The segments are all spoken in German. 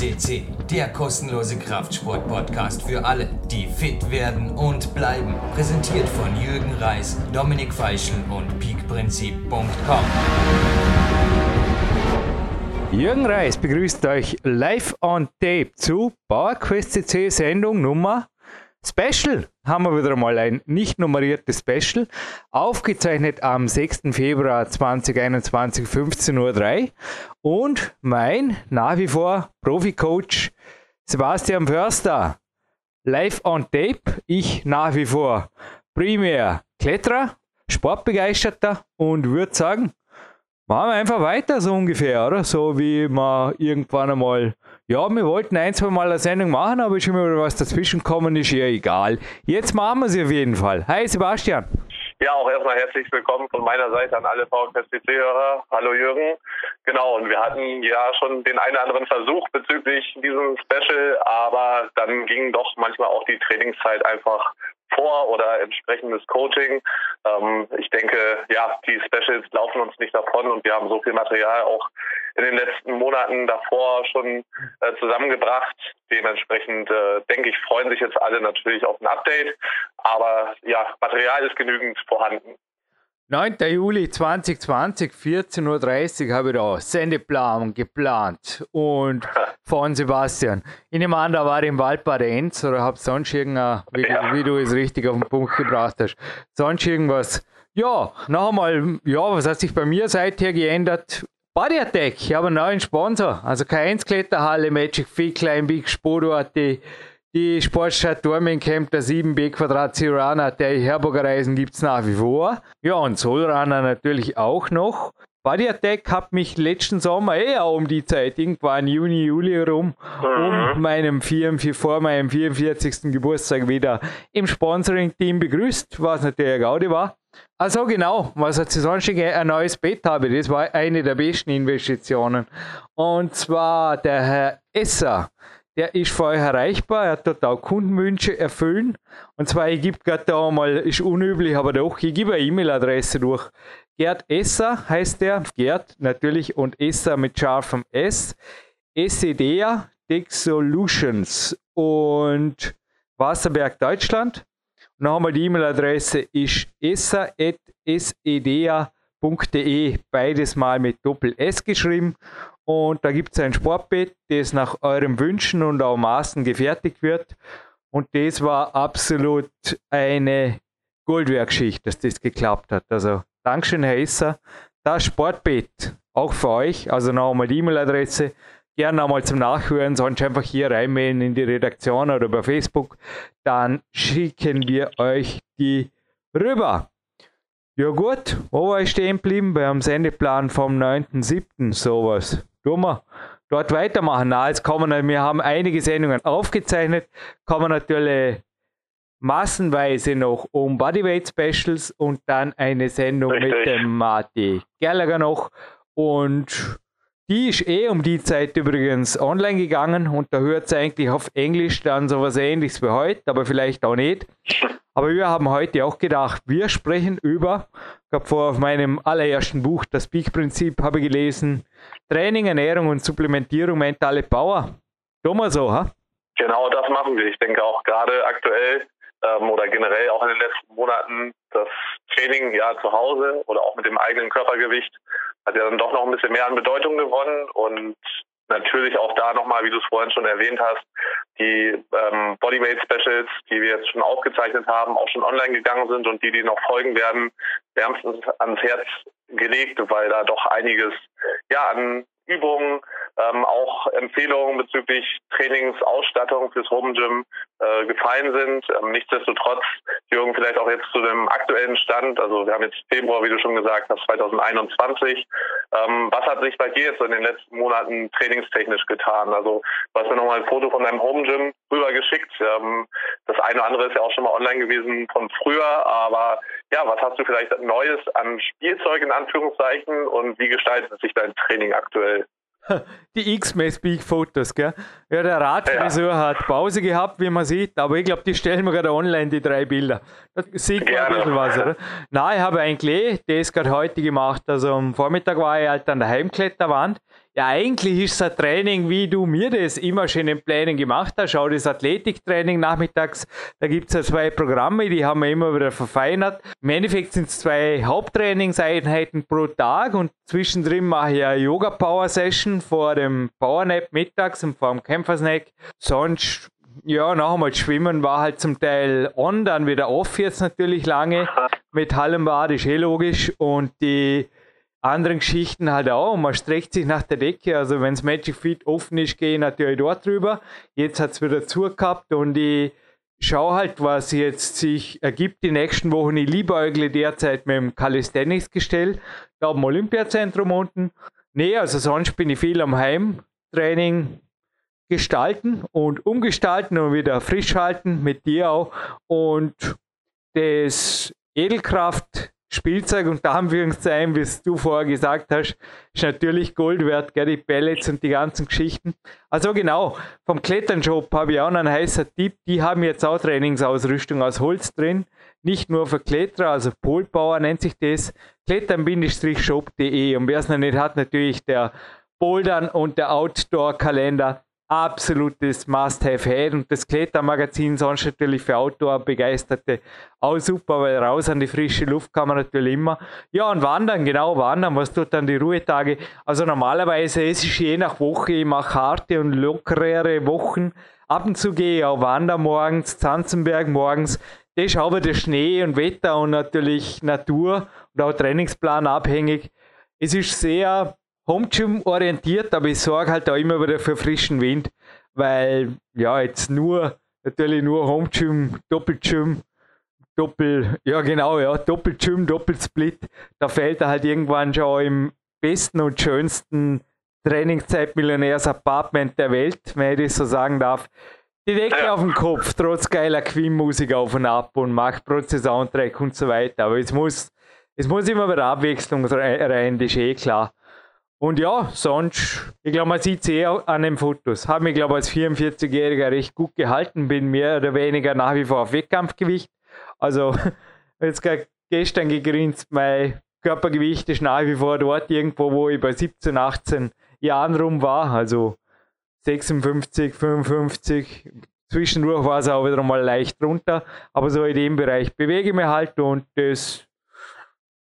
FCC, der kostenlose Kraftsport-Podcast für alle, die fit werden und bleiben. Präsentiert von Jürgen Reis, Dominik Feischl und peakprinzip.com. Jürgen Reis begrüßt euch live on tape zu PowerQuest CC Sendung Nummer Special. Haben wir wieder mal ein nicht nummeriertes Special, aufgezeichnet am 6. Februar 2021, 15.03 Uhr. Und mein nach wie vor Profi-Coach Sebastian Förster. Live on tape. Ich nach wie vor Primär Kletterer, Sportbegeisterter und würde sagen, machen wir einfach weiter so ungefähr, oder? So wie wir irgendwann einmal, ja, wir wollten ein, zwei Mal eine Sendung machen, aber ist immer was dazwischen kommen, ist ja egal. Jetzt machen wir sie auf jeden Fall. Hi Sebastian. Ja, auch erstmal herzlich willkommen von meiner Seite an alle VKSCC-Hörer. Hallo Jürgen. Genau, und wir hatten ja schon den einen oder anderen Versuch bezüglich diesem Special, aber dann ging doch manchmal auch die Trainingszeit einfach vor oder entsprechendes Coaching. Ähm, ich denke, ja, die Specials laufen uns nicht davon und wir haben so viel Material auch in den letzten Monaten davor schon äh, zusammengebracht. Dementsprechend äh, denke ich, freuen sich jetzt alle natürlich auf ein Update. Aber ja, Material ist genügend vorhanden. 9. Juli 2020, 14.30 Uhr habe ich da Sendeplan geplant und von Sebastian. Ich nehme an, da war im Wald bei der Enz oder hab sonst irgendein, wie, ja. wie, du es richtig auf den Punkt gebracht hast, sonst irgendwas. Ja, noch einmal, ja, was hat sich bei mir seither geändert? Body Attack, ich habe einen neuen Sponsor, also keine Kletterhalle, Magic Fit, Klein Big Sport, die Sportstadt Dorming Camp der 7B Quadrat Zirana der Herburger Reisen gibt es nach wie vor. Ja, und Solrunner natürlich auch noch. Body Attack hat mich letzten Sommer eh auch um die Zeit, irgendwann Juni, Juli herum, mhm. um meinem 44, vor meinem 44. Geburtstag wieder im Sponsoring-Team begrüßt, was natürlich eine Gaudi war. Also genau, was hat sie sonst ein neues Bett habe, das war eine der besten Investitionen. Und zwar der Herr Esser der ist für euch erreichbar, er hat dort auch Kundenwünsche erfüllen. Und zwar, ich gebe gerade da mal, ist unüblich, aber doch, ich gebe eine E-Mail-Adresse durch. Gerd Esser heißt der, Gerd natürlich und Esser mit scharfem S. SEDEA Tech Solutions und Wasserberg Deutschland. Und noch einmal die E-Mail-Adresse ist esser.sedea.de, beides mal mit Doppel S geschrieben. Und da gibt es ein Sportbett, das nach eurem Wünschen und auch Maßen gefertigt wird. Und das war absolut eine Goldwerkschicht, dass das geklappt hat. Also Dankeschön, Herr Esser. Das Sportbett, auch für euch, also noch einmal die E-Mail-Adresse, gerne einmal zum Nachhören, sonst einfach hier reinmailen in die Redaktion oder über Facebook, dann schicken wir euch die rüber. Ja gut, wo war ich stehen geblieben? Beim Sendeplan vom 9.7. sowas tun wir dort weitermachen. Na, jetzt kommen wir haben einige Sendungen aufgezeichnet, kommen natürlich massenweise noch um Bodyweight Specials und dann eine Sendung Richtig. mit dem Marty Gallagher noch und die ist eh um die Zeit übrigens online gegangen und da hört es eigentlich auf Englisch dann sowas ähnliches wie heute, aber vielleicht auch nicht. Aber wir haben heute auch gedacht, wir sprechen über, ich habe vor auf meinem allerersten Buch, das Peak-Prinzip, habe gelesen, Training, Ernährung und Supplementierung, mentale Power. Wir so, ha? Genau das machen wir. Ich denke auch gerade aktuell ähm, oder generell auch in den letzten Monaten das Training ja zu Hause oder auch mit dem eigenen Körpergewicht hat ja dann doch noch ein bisschen mehr an Bedeutung gewonnen und natürlich auch da nochmal, wie du es vorhin schon erwähnt hast, die ähm, Bodyweight Specials, die wir jetzt schon aufgezeichnet haben, auch schon online gegangen sind und die, die noch folgen werden, wärmstens ans Herz gelegt, weil da doch einiges ja an Übungen, ähm, auch Empfehlungen bezüglich Trainingsausstattung fürs Home Gym äh, gefallen sind. Ähm, nichtsdestotrotz, Jürgen, vielleicht auch jetzt zu dem aktuellen Stand. Also wir haben jetzt Februar, wie du schon gesagt hast, 2021. Ähm, was hat sich bei dir jetzt in den letzten Monaten trainingstechnisch getan? Also du hast mir nochmal ein Foto von deinem Home Gym rübergeschickt. Ähm, das eine oder andere ist ja auch schon mal online gewesen von früher, aber ja, was hast du vielleicht Neues an Spielzeug in Anführungszeichen und wie gestaltet sich dein Training aktuell? Die X-Mess-Big-Fotos, gell? Ja, der Radfriseur ja. hat Pause gehabt, wie man sieht, aber ich glaube, die stellen wir gerade online, die drei Bilder. Da sieht man ein bisschen was, oder? Nein, ich habe eigentlich eh das gerade heute gemacht. Also am Vormittag war ich halt an der Heimkletterwand. Ja, eigentlich ist es ein Training, wie du mir das immer schon im Planning gemacht hast. Schau, das Athletiktraining nachmittags, da gibt es ja zwei Programme, die haben wir immer wieder verfeinert. Im Endeffekt sind es zwei Haupttrainingseinheiten pro Tag und zwischendrin mache ich eine Yoga-Power-Session vor dem Powernap mittags und vor dem Kämpfersnack. Sonst ja, noch einmal Schwimmen war halt zum Teil on, dann wieder off jetzt natürlich lange. Mit Hallenbad ist eh logisch. Und die anderen Geschichten halt auch. Man streckt sich nach der Decke. Also wenn es Magic Feet offen ist, gehe ich natürlich dort drüber. Jetzt hat es wieder zugehabt und ich schaue halt, was jetzt sich ergibt die nächsten Wochen. Ich liebäugle derzeit mit dem Calisthenics-Gestell, da am Olympiazentrum unten. Nee, also sonst bin ich viel am Heimtraining gestalten und umgestalten und wieder frisch halten mit dir auch. Und das Edelkraft Spielzeug unter Anführungszeichen, wie du vorher gesagt hast, ist natürlich Gold wert, gell, die Pellets und die ganzen Geschichten. Also genau, vom Kletternshop habe ich auch einen heißen Tipp. Die haben jetzt auch Trainingsausrüstung aus Holz drin. Nicht nur für Kletterer, also Polpower nennt sich das. Klettern-shop.de. Und wer es noch nicht hat, natürlich der Bouldern und der Outdoor-Kalender absolutes Must-Have-Head und das Klettermagazin sonst natürlich für Outdoor-Begeisterte auch super, weil raus an die frische Luft kann man natürlich immer. Ja, und wandern, genau, wandern, was tut dann die Ruhetage? Also normalerweise es ist je nach Woche, ich mache harte und lockerere Wochen. Ab und zu gehe ich auch wandern morgens, Zanzenberg morgens. Das ist aber der Schnee und Wetter und natürlich Natur und auch Trainingsplan abhängig. Es ist sehr Home orientiert, aber ich sorge halt auch immer wieder für frischen Wind, weil ja, jetzt nur, natürlich nur Home Gym, Doppelgym, Doppel, ja genau, ja, Doppelgym, Doppelsplit, da fällt er halt irgendwann schon im besten und schönsten Trainingszeit-Millionärs-Apartment der Welt, wenn ich das so sagen darf. Die Decke ja. auf dem Kopf, trotz geiler Queen-Musik auf und ab und macht trotzdem Soundtrack und so weiter. Aber es muss, es muss immer wieder Abwechslung rein, das ist eh klar. Und ja, sonst, ich glaube, man sieht es eh an den Fotos. Habe mich, glaube als 44-Jähriger recht gut gehalten, bin mehr oder weniger nach wie vor auf Wettkampfgewicht. Also, jetzt gestern gegrinst, mein Körpergewicht ist nach wie vor dort irgendwo, wo ich bei 17, 18 Jahren rum war. Also 56, 55. Zwischendurch war es auch wieder mal leicht runter. Aber so in dem Bereich bewege ich mich halt und das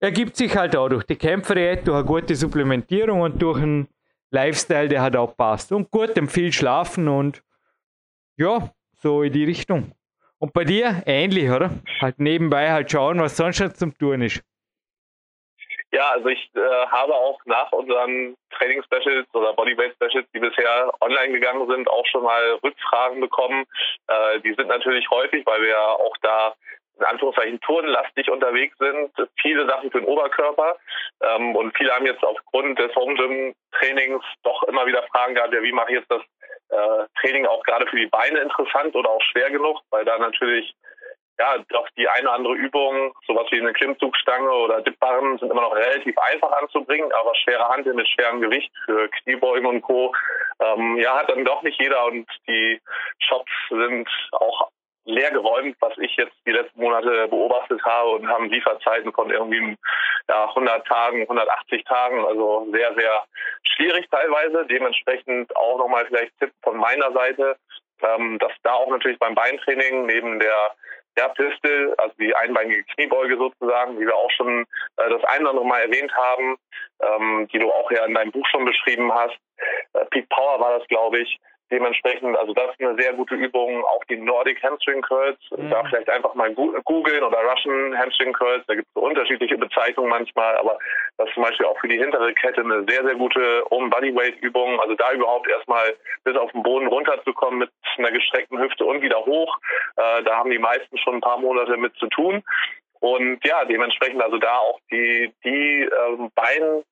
ergibt sich halt auch durch die Kämpferdiät, durch eine gute Supplementierung und durch einen Lifestyle, der halt auch passt. Und gut, viel schlafen und ja, so in die Richtung. Und bei dir ähnlich, oder? Halt nebenbei halt schauen, was sonst noch zum Tun ist. Ja, also ich äh, habe auch nach unseren Training-Specials oder Bodyweight-Specials, die bisher online gegangen sind, auch schon mal Rückfragen bekommen. Äh, die sind natürlich häufig, weil wir ja auch da in Anführungszeichen turnlastig unterwegs sind, viele Sachen für den Oberkörper. Ähm, und viele haben jetzt aufgrund des Home Gym Trainings doch immer wieder Fragen gehabt, ja, wie mache ich jetzt das äh, Training auch gerade für die Beine interessant oder auch schwer genug, weil da natürlich ja, doch die eine oder andere Übung, sowas wie eine Klimmzugstange oder Dipbarren, sind immer noch relativ einfach anzubringen, aber schwere Hantel mit schwerem Gewicht für Kniebeugen und Co. Ähm, ja, hat dann doch nicht jeder und die Shops sind auch leer geräumt, was ich jetzt die letzten Monate beobachtet habe und haben Lieferzeiten von irgendwie ja, 100 Tagen, 180 Tagen, also sehr, sehr schwierig teilweise. Dementsprechend auch nochmal vielleicht Tipp von meiner Seite, ähm, dass da auch natürlich beim Beintraining neben der der Pistol, also die einbeinige Kniebeuge sozusagen, wie wir auch schon äh, das ein oder andere Mal erwähnt haben, ähm, die du auch ja in deinem Buch schon beschrieben hast. Äh, Peak Power war das, glaube ich, Dementsprechend, also das ist eine sehr gute Übung, auch die Nordic Hamstring Curls. Mhm. Da vielleicht einfach mal googeln oder Russian Hamstring Curls. Da gibt es so unterschiedliche Bezeichnungen manchmal, aber das ist zum Beispiel auch für die hintere Kette eine sehr, sehr gute Own Bodyweight Übung. Also da überhaupt erstmal bis auf den Boden runterzukommen mit einer gestreckten Hüfte und wieder hoch. Äh, da haben die meisten schon ein paar Monate mit zu tun. Und ja, dementsprechend also da auch die, die ähm, Bein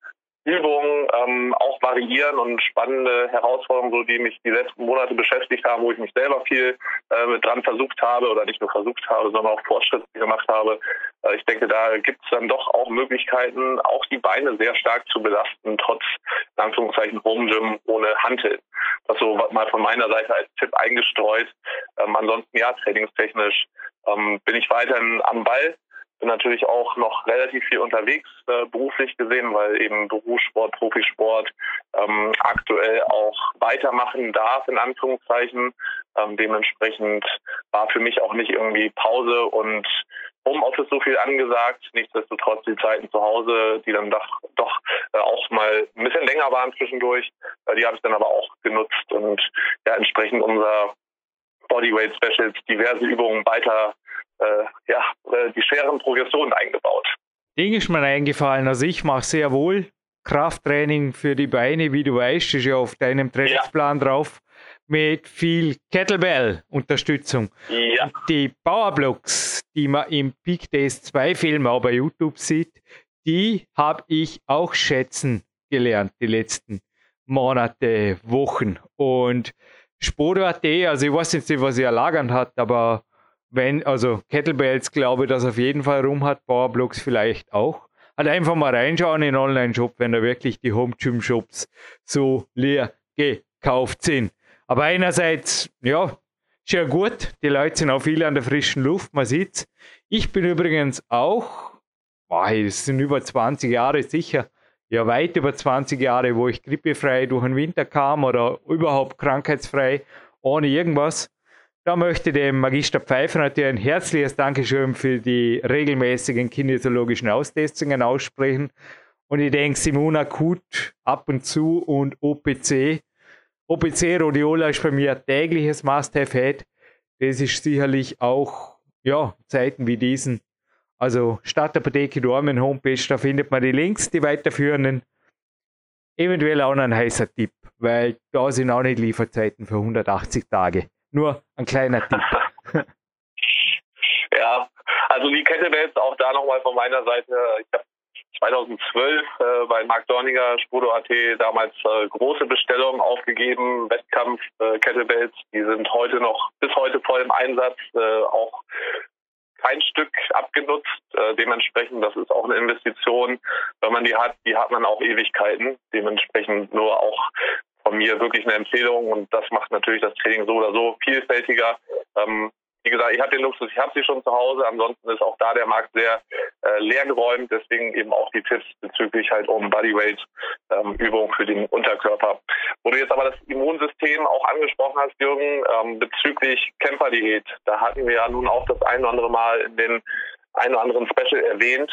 Übungen ähm, auch variieren und spannende Herausforderungen, so die mich die letzten Monate beschäftigt haben, wo ich mich selber viel äh, dran versucht habe oder nicht nur versucht habe, sondern auch Fortschritte gemacht habe. Äh, ich denke, da gibt es dann doch auch Möglichkeiten, auch die Beine sehr stark zu belasten, trotz in Anführungszeichen Home Gym ohne Hantel. Das so mal von meiner Seite als Tipp eingestreut. Ähm, ansonsten ja, trainingstechnisch ähm, bin ich weiterhin am Ball bin natürlich auch noch relativ viel unterwegs, äh, beruflich gesehen, weil eben Berufssport, Profisport ähm, aktuell auch weitermachen darf, in Anführungszeichen. Ähm, dementsprechend war für mich auch nicht irgendwie Pause und Homeoffice so viel angesagt. Nichtsdestotrotz die Zeiten zu Hause, die dann doch, doch äh, auch mal ein bisschen länger waren zwischendurch, äh, die habe ich dann aber auch genutzt und ja entsprechend unser Bodyweight Specials diverse Übungen weiter äh, ja, äh, die schweren Progressionen eingebaut. Ding ist mir eingefallen. Also ich mache sehr wohl Krafttraining für die Beine, wie du weißt, ist ja auf deinem Trainingsplan ja. drauf, mit viel Kettlebell-Unterstützung. Ja. Die Powerblocks, die man im Peak Days 2 Film auch bei YouTube sieht, die habe ich auch schätzen gelernt, die letzten Monate, Wochen. Und Sport.at, also ich weiß jetzt nicht, was er erlagern hat, aber wenn, also Kettlebells glaube ich, dass auf jeden Fall rum hat, Powerblocks vielleicht auch. Halt einfach mal reinschauen in den Online-Shop, wenn da wirklich die Home Gym Shops so leer gekauft sind. Aber einerseits, ja, ist ja gut, die Leute sind auch viele an der frischen Luft, man sieht's. Ich bin übrigens auch, boah, das sind über 20 Jahre sicher, ja weit über 20 Jahre, wo ich grippefrei durch den Winter kam oder überhaupt krankheitsfrei, ohne irgendwas. Da möchte dem Magister Pfeiffer natürlich ein herzliches Dankeschön für die regelmäßigen kinesiologischen Austestungen aussprechen. Und ich denke, Simona Akut ab und zu und OPC. OPC Rhodiola ist bei mir ein tägliches Must-Have-Head. Das ist sicherlich auch, ja, Zeiten wie diesen. Also Stadtapotheke Dormen Homepage, da findet man die Links, die weiterführenden. Eventuell auch noch ein heißer Tipp, weil da sind auch nicht Lieferzeiten für 180 Tage. Nur ein kleiner Tipp. ja, also die Kettlebells auch da nochmal von meiner Seite. Ich habe 2012 äh, bei Marc Dorniger, Spuro.at, damals äh, große Bestellungen aufgegeben, Wettkampf äh, die sind heute noch, bis heute voll im Einsatz, äh, auch kein Stück abgenutzt. Äh, dementsprechend, das ist auch eine Investition. Wenn man die hat, die hat man auch Ewigkeiten. Dementsprechend nur auch von mir wirklich eine Empfehlung und das macht natürlich das Training so oder so vielfältiger. Ähm, wie gesagt, ich habe den Luxus, ich habe sie schon zu Hause. Ansonsten ist auch da der Markt sehr äh, leer geräumt. Deswegen eben auch die Tipps bezüglich halt um Bodyweight ähm, für den Unterkörper. Wo du jetzt aber das Immunsystem auch angesprochen hast, Jürgen, ähm, bezüglich Kämpferdiät, da hatten wir ja nun auch das ein oder andere Mal in den ein oder anderen Special erwähnt,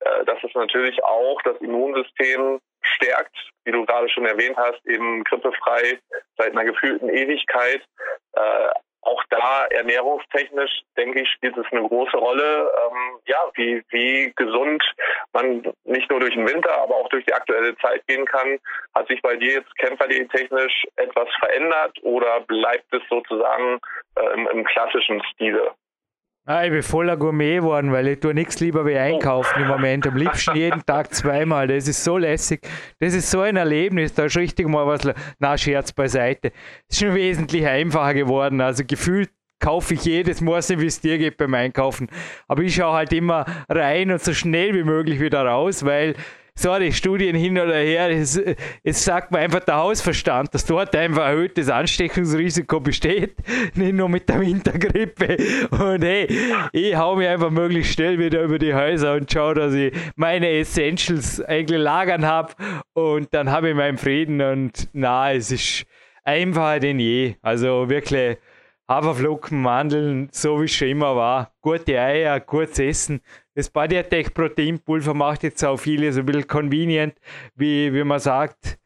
äh, dass es natürlich auch das Immunsystem stärkt, wie du gerade schon erwähnt hast, eben grippefrei seit einer gefühlten Ewigkeit. Äh, auch da ernährungstechnisch, denke ich, spielt es eine große Rolle, ähm, ja, wie, wie gesund man nicht nur durch den Winter, aber auch durch die aktuelle Zeit gehen kann. Hat sich bei dir jetzt kämpferdiätechnisch etwas verändert oder bleibt es sozusagen äh, im, im klassischen Stile? Ah, ich bin voller Gourmet geworden, weil ich tue nichts lieber wie einkaufen im Moment. Am liebsten jeden Tag zweimal. Das ist so lässig. Das ist so ein Erlebnis. Da ist richtig mal was, na Scherz beiseite. Ist schon wesentlich einfacher geworden. Also gefühlt kaufe ich jedes Mal, wie es dir geht beim Einkaufen. Aber ich schaue halt immer rein und so schnell wie möglich wieder raus, weil sorry, Studien hin oder her, es, es sagt mir einfach der Hausverstand, dass dort einfach erhöhtes Ansteckungsrisiko besteht, nicht nur mit der Wintergrippe. Und hey, ich hau mir einfach möglichst schnell wieder über die Häuser und schaue, dass ich meine Essentials eigentlich lagern habe und dann habe ich meinen Frieden und na, es ist einfacher denn je. Also wirklich Haferflocken, Mandeln, so wie es schon immer war. Gute Eier, gutes Essen. Das Body Attack Proteinpulver macht jetzt auch viele so ein bisschen convenient, wie, wie man sagt.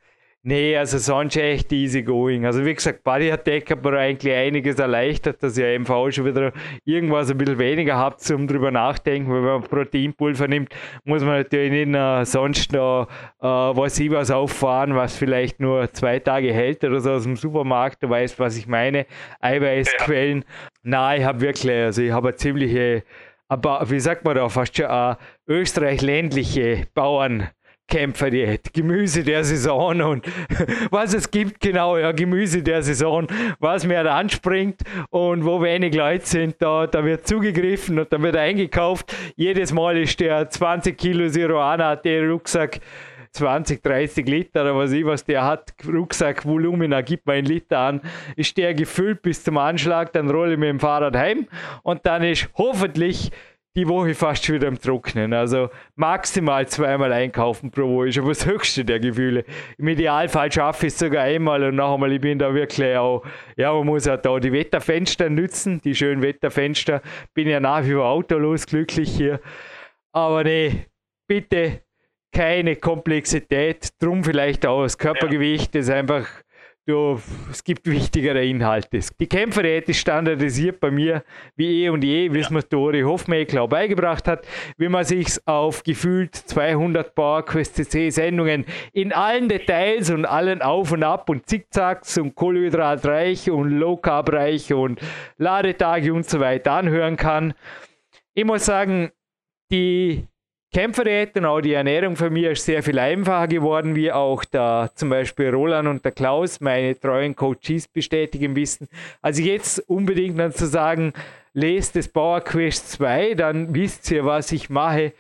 Nee, also sonst echt easy going. Also wie gesagt, Body Attack hat mir eigentlich einiges erleichtert, dass ihr einfach auch schon wieder irgendwas ein bisschen weniger habt zum drüber nachdenken. Weil wenn man Proteinpulver nimmt, muss man natürlich nicht noch sonst noch äh, was ich was auffahren, was vielleicht nur zwei Tage hält oder so aus dem Supermarkt. Du weißt, was ich meine. Eiweißquellen. Ja. Nein, ich habe wirklich, also ich habe eine ziemliche, aber wie sagt man da, fast schon eine österreich-ländliche Bauern. Kämpferdiät, Gemüse der Saison und was es gibt, genau, ja, Gemüse der Saison, was mir da anspringt und wo wenig Leute sind, da, da wird zugegriffen und dann wird eingekauft. Jedes Mal ist der 20 Kilo Siroana, der Rucksack 20, 30 Liter oder was ich, was der hat, Rucksackvolumina, gibt mir einen Liter an, ist der gefüllt bis zum Anschlag, dann rolle ich mit dem Fahrrad heim und dann ist hoffentlich die Woche fast wieder im Trocknen. Also maximal zweimal einkaufen pro Woche ist aber das höchste der Gefühle. Im Idealfall schaffe ich es sogar einmal und noch einmal, ich bin da wirklich auch, ja, man muss auch da die Wetterfenster nützen, die schönen Wetterfenster. Bin ja nach wie vor autolos glücklich hier. Aber nee, bitte keine Komplexität, drum vielleicht auch das Körpergewicht, das einfach Du, es gibt wichtigere Inhalte. Die Kämpferdiät ist standardisiert bei mir wie eh und je, wie es mir Dori Hofmeckler beigebracht hat, wie man sich auf gefühlt 200 Bar QSCC Sendungen in allen Details und allen Auf und Ab und Zickzacks und Kohlenhydratreich und Low Carb reich und Ladetage und so weiter anhören kann. Ich muss sagen, die Kämpferdiät und auch die Ernährung für mich ist sehr viel einfacher geworden, wie auch da zum Beispiel Roland und der Klaus, meine treuen Coaches, bestätigen wissen. Also jetzt unbedingt dann zu sagen, lest das Power Quest 2, dann wisst ihr, was ich mache.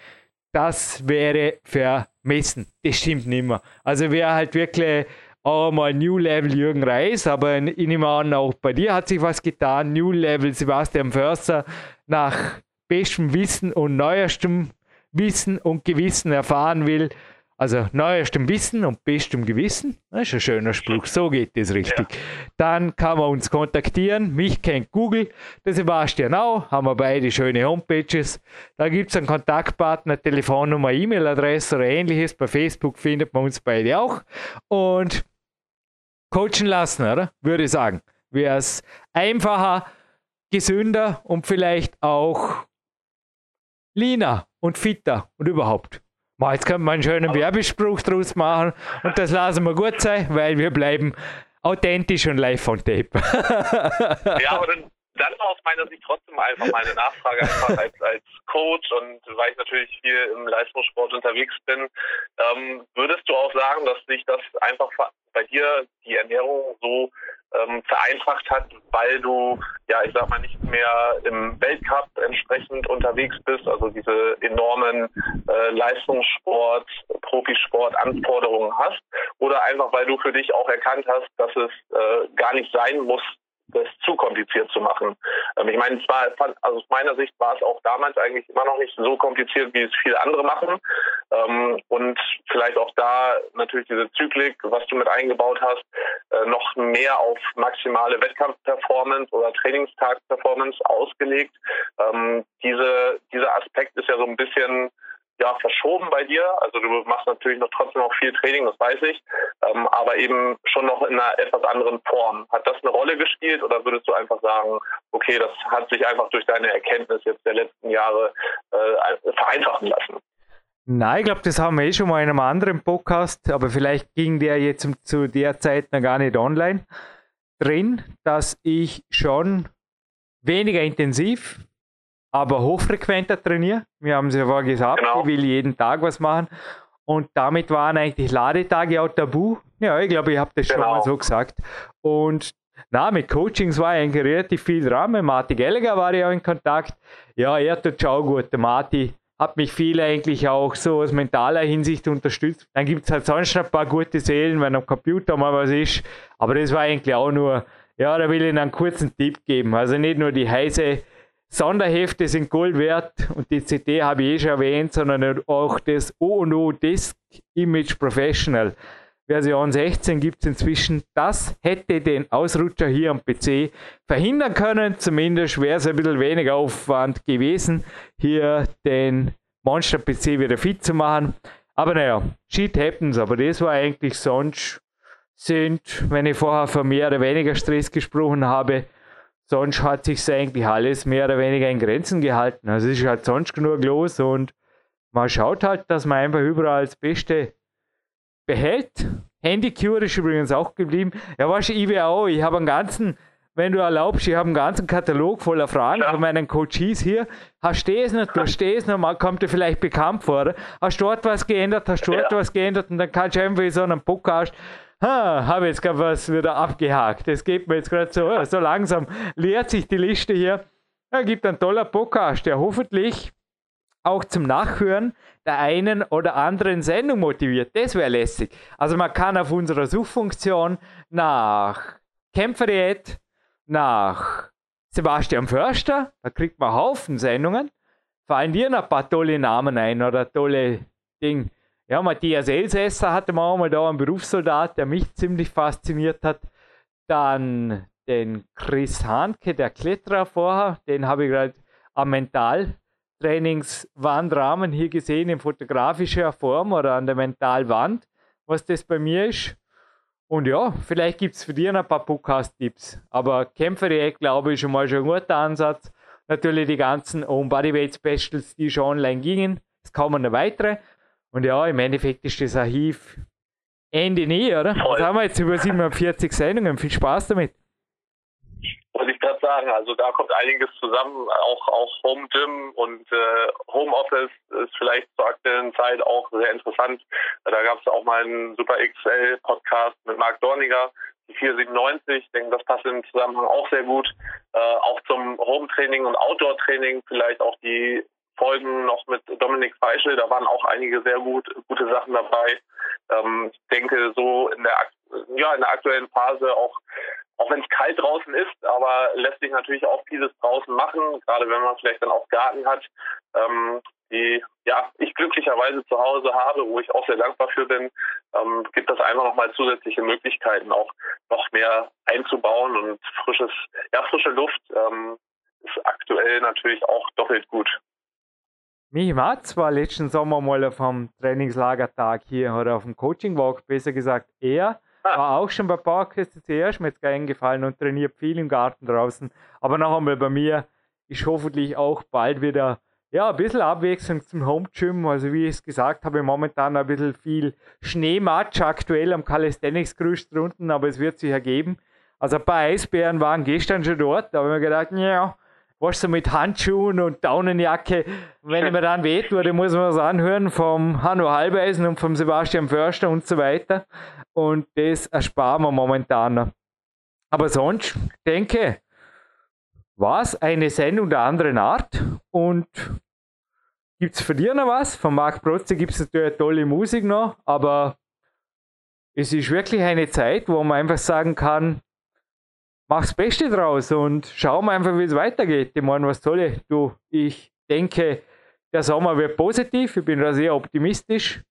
Das wäre vermessen. Das stimmt nicht mehr. Also wer halt wirklich auch mal New Level Jürgen Reis, aber ich nehme an, auch bei dir hat sich was getan. New Level Sebastian Förster nach bestem Wissen und neuestem Wissen und Gewissen erfahren will, also neuestem Wissen und bestem Gewissen, das ist ein schöner Spruch, so geht das richtig. Ja. Dann kann man uns kontaktieren, mich kennt Google, der Sebastian auch, haben wir beide schöne Homepages. Da gibt es einen Kontaktpartner, Telefonnummer, E-Mail-Adresse oder ähnliches. Bei Facebook findet man uns beide auch. Und coachen lassen, oder? Würde ich sagen. Wäre es einfacher, gesünder und vielleicht auch leaner und fitter und überhaupt. Mal, jetzt können wir einen schönen Werbespruch draus machen und das lassen wir gut sein, weil wir bleiben authentisch und live on tape. ja, aber dann, dann aus meiner Sicht trotzdem einfach meine Nachfrage einfach als, als Coach und weil ich natürlich viel im Leistungssport unterwegs bin, ähm, würdest du auch sagen, dass sich das einfach bei dir die Ernährung so ähm, vereinfacht hat, weil du, ja, ich sag mal, nicht mehr im Weltcup entsprechend unterwegs bist, also diese enormen äh, Leistungssport, Profisport Anforderungen hast, oder einfach, weil du für dich auch erkannt hast, dass es äh, gar nicht sein muss, das zu kompliziert zu machen. Ähm, ich meine, zwar, also aus meiner Sicht war es auch damals eigentlich immer noch nicht so kompliziert, wie es viele andere machen. Ähm, und vielleicht auch da natürlich diese Zyklik, was du mit eingebaut hast, äh, noch mehr auf maximale Wettkampfperformance oder Trainingstag-Performance ausgelegt. Ähm, diese, dieser Aspekt ist ja so ein bisschen ja, verschoben bei dir. Also du machst natürlich noch trotzdem noch viel Training, das weiß ich, ähm, aber eben schon noch in einer etwas anderen Form. Hat das eine Rolle gespielt oder würdest du einfach sagen, okay, das hat sich einfach durch deine Erkenntnis jetzt der letzten Jahre äh, vereinfachen lassen? Nein, ich glaube, das haben wir eh schon mal in einem anderen Podcast, aber vielleicht ging der jetzt zu der Zeit noch gar nicht online drin, dass ich schon weniger intensiv aber hochfrequenter trainiere. Wir haben es ja vorher gesagt, genau. ich will jeden Tag was machen. Und damit waren eigentlich Ladetage auch tabu. Ja, ich glaube, ich habe das genau. schon mal so gesagt. Und na, mit Coachings war eigentlich relativ viel dran. Mit Marti Gallagher war ich auch in Kontakt. Ja, er tut schon gut. Der Marti hat mich viel eigentlich auch so aus mentaler Hinsicht unterstützt. Dann gibt es halt sonst noch ein paar gute Seelen, wenn am Computer mal was ist. Aber das war eigentlich auch nur, ja, da will ich Ihnen einen kurzen Tipp geben. Also nicht nur die heiße Sonderhefte sind Gold wert und die CD habe ich eh schon erwähnt, sondern auch das O&O Disk Image Professional. Version 16 gibt es inzwischen. Das hätte den Ausrutscher hier am PC verhindern können. Zumindest wäre es ein bisschen weniger Aufwand gewesen, hier den Monster-PC wieder fit zu machen. Aber naja, shit happens. Aber das war eigentlich sonst sind, wenn ich vorher von mehr oder weniger Stress gesprochen habe, sonst hat sich eigentlich alles mehr oder weniger in Grenzen gehalten. Also es ist halt sonst genug los und man schaut halt, dass man einfach überall das Beste behält. Handycure ist übrigens auch geblieben. Ja, weißt du, ich auch, ich habe einen ganzen, wenn du erlaubst, ich habe einen ganzen Katalog voller Fragen ja. von meinen Coaches hier. Hast du noch, du hast das noch, mal kommt dir vielleicht bekannt vor. Hast du dort was geändert, hast du dort ja. was geändert und dann kannst du einfach in so einem Podcast ha, habe jetzt gerade was wieder abgehakt. Das geht mir jetzt gerade so, so langsam leert sich die Liste hier. Da gibt ein toller Podcast, der hoffentlich auch zum Nachhören der einen oder anderen Sendung motiviert. Das wäre lässig. Also man kann auf unserer Suchfunktion nach Kämpferdiät, nach Sebastian Förster, da kriegt man Haufen Sendungen. fallen dir ein paar tolle Namen ein oder tolle Dinge? Ja, Matthias Elsässer hatte man auch da, einen Berufssoldat, der mich ziemlich fasziniert hat. Dann den Chris Hanke, der Kletterer vorher, den habe ich gerade am Mentaltrainingswandrahmen hier gesehen in fotografischer Form oder an der Mentalwand, was das bei mir ist. Und ja, vielleicht gibt es für dich ein paar Podcast-Tipps. Aber Kämpferdiät, glaube ich, schon mal schon ein guter Ansatz. Natürlich die ganzen Own Bodyweight Specials, die schon online gingen. Es kommen noch weitere. Und ja, im Endeffekt ist das Archiv Ende nie, oder? Voll. haben wir jetzt über 47 Sendungen. Viel Spaß damit. Wollte ich gerade sagen, also da kommt einiges zusammen, auch, auch Home Gym und äh, Home Office ist vielleicht zur aktuellen Zeit auch sehr interessant. Da gab es auch mal einen Super XL Podcast mit Marc Dorniger, die 497. Ich denke, das passt im Zusammenhang auch sehr gut. Äh, auch zum Home Training und Outdoor Training vielleicht auch die Folgen noch mit Dominik Feischl, da waren auch einige sehr gut, gute Sachen dabei. Ähm, ich denke, so in der, ja, in der aktuellen Phase auch, auch wenn es kalt draußen ist, aber lässt sich natürlich auch vieles draußen machen, gerade wenn man vielleicht dann auch Garten hat, ähm, die ja ich glücklicherweise zu Hause habe, wo ich auch sehr dankbar für bin, ähm, gibt das einfach nochmal zusätzliche Möglichkeiten, auch noch mehr einzubauen und frisches, ja, frische Luft ähm, ist aktuell natürlich auch doppelt gut. Mich Matz war letzten Sommer mal auf einem Trainingslagertag hier oder auf dem Coaching Walk, besser gesagt. Er ah. war auch schon bei Parkkäste zuerst, mir jetzt eingefallen und trainiert viel im Garten draußen. Aber noch einmal bei mir ist hoffentlich auch bald wieder ja, ein bisschen Abwechslung zum Home Gym. Also wie ich es gesagt habe, momentan ein bisschen viel Schneematsch aktuell am Calisthenics Gerüst drunten, aber es wird sich ergeben. Also ein paar Eisbären waren gestern schon dort, da habe ich mir gedacht, ja, was so mit Handschuhen und Daunenjacke. Wenn ich mir dann wehtue, dann muss man was anhören vom Hanno Halbeisen und vom Sebastian Förster und so weiter. Und das ersparen wir momentan. Aber sonst, denke, war es eine Sendung der anderen Art und gibt es für dich noch was? Von Marc Protze gibt es natürlich tolle Musik noch, aber es ist wirklich eine Zeit, wo man einfach sagen kann, mach's Beste draus und schau mal einfach, wie es weitergeht. Ich meine, was soll ich? Du, ich denke, der Sommer wird positiv. Ich bin da sehr optimistisch.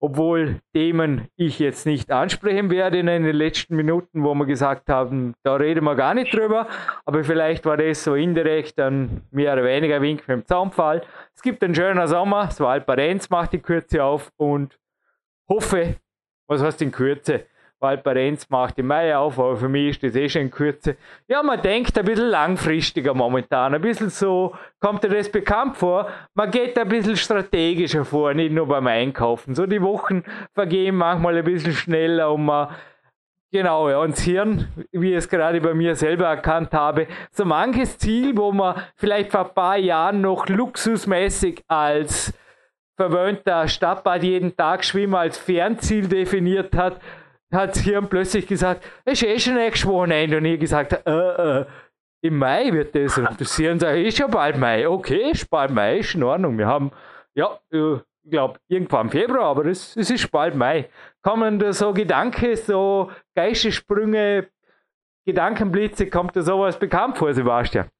Obwohl Themen ich jetzt nicht ansprechen werde in den letzten Minuten, wo wir gesagt haben, da reden wir gar nicht drüber. Aber vielleicht war das so indirekt ein mehr oder weniger Wink mit dem Zaunpfahl. Es gibt einen schönen Sommer. Das Waldparenz macht die Kürze auf und hoffe, was heißt in Kürze? Valparenz macht im Mai auf, aber für mich ist das eh schon in Kürze. Ja, man denkt ein bisschen langfristiger momentan, ein bisschen so, kommt dir das bekannt vor, man geht ein bisschen strategischer vor, nicht nur beim Einkaufen. So die Wochen vergehen manchmal ein bisschen schneller und man Genau, ja, und das Hirn, wie ich es gerade bei mir selber erkannt habe, so manches Ziel, wo man vielleicht vor ein paar Jahren noch luxusmäßig als verwöhnter Stadtbad jeden Tag schwimmen als Fernziel definiert hat, hat das Hirn plötzlich gesagt, es ist eh schon nächstes Wochenende. Und ich gesagt, äh, äh, im Mai wird das. Und das Hirn sagt, ist ja bald Mai. Okay, ist bald Mai, ist in Ordnung. Wir haben, ja, äh, ich glaube, irgendwann im Februar, aber es, es ist bald Mai. Kommen da so Gedanken, so Geistesprünge, Gedankenblitze, kommt da sowas bekannt vor, Sebastian?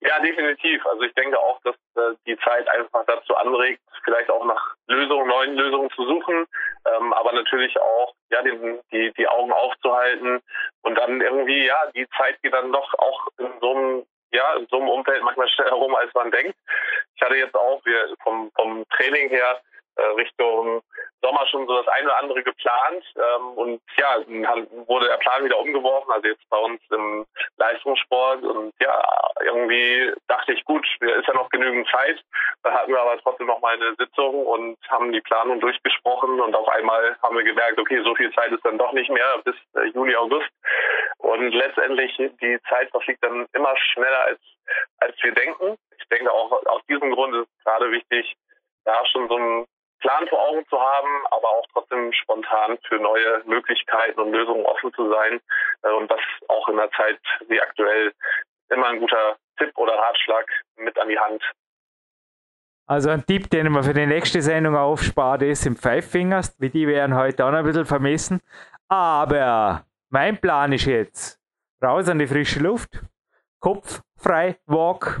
Ja, definitiv. Also ich denke auch, dass äh, die Zeit einfach dazu anregt, vielleicht auch nach Lösungen, neuen Lösungen zu suchen, ähm, aber natürlich auch ja den, die die Augen aufzuhalten und dann irgendwie ja die Zeit geht dann doch auch in so einem ja in so einem Umfeld manchmal schneller herum, als man denkt. Ich hatte jetzt auch wir vom vom Training her Richtung Sommer schon so das eine oder andere geplant ähm, und ja, wurde der Plan wieder umgeworfen, also jetzt bei uns im Leistungssport und ja, irgendwie dachte ich, gut, ist ja noch genügend Zeit. Da hatten wir aber trotzdem noch mal eine Sitzung und haben die Planung durchgesprochen und auf einmal haben wir gemerkt, okay, so viel Zeit ist dann doch nicht mehr bis äh, Juli, August und letztendlich die Zeit verfliegt dann immer schneller als als wir denken. Ich denke auch aus diesem Grund ist es gerade wichtig, da schon so ein Plan vor Augen zu haben, aber auch trotzdem spontan für neue Möglichkeiten und Lösungen offen zu sein. Äh, und das auch in einer Zeit wie aktuell immer ein guter Tipp oder Ratschlag mit an die Hand. Also ein Tipp, den man für die nächste Sendung aufspart, ist im Five Fingers. Wie die werden heute auch noch ein bisschen vermessen. Aber mein Plan ist jetzt raus an die frische Luft, Kopf frei, Walk,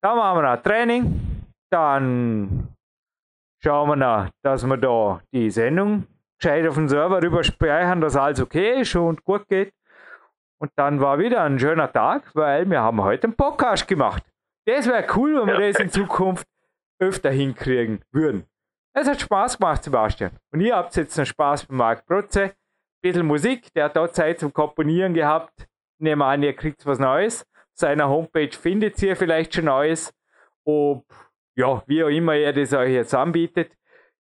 Dann machen wir noch Training. Dann schauen wir noch, dass wir da die Sendung gescheit auf den Server rüber speichern, dass alles okay ist und gut geht. Und dann war wieder ein schöner Tag, weil wir haben heute einen Podcast gemacht. Das wäre cool, wenn wir ja. das in Zukunft öfter hinkriegen würden. Es hat Spaß gemacht, Sebastian. Und ihr habt jetzt noch Spaß mit Marc Protze. Ein bisschen Musik, der hat da Zeit zum Komponieren gehabt. Nehmen wir an, ihr kriegt was Neues. Seiner Homepage findet ihr vielleicht schon Neues. Ob, ja, wie auch immer er das euch jetzt anbietet.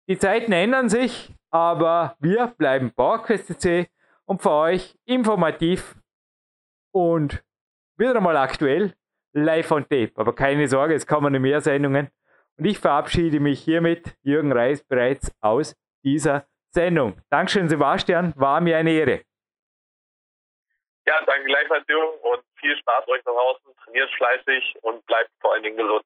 Die Zeiten ändern sich, aber wir bleiben PowerQuest.c und für euch informativ und wieder einmal aktuell, live on tape. Aber keine Sorge, es kommen mehr Sendungen. Und ich verabschiede mich hiermit, Jürgen Reis, bereits aus dieser Sendung. Dankeschön, Sebastian, war mir eine Ehre. Ja, danke gleichfalls, Jürgen, und viel Spaß euch da draußen. Trainiert fleißig und bleibt vor allen Dingen gesund.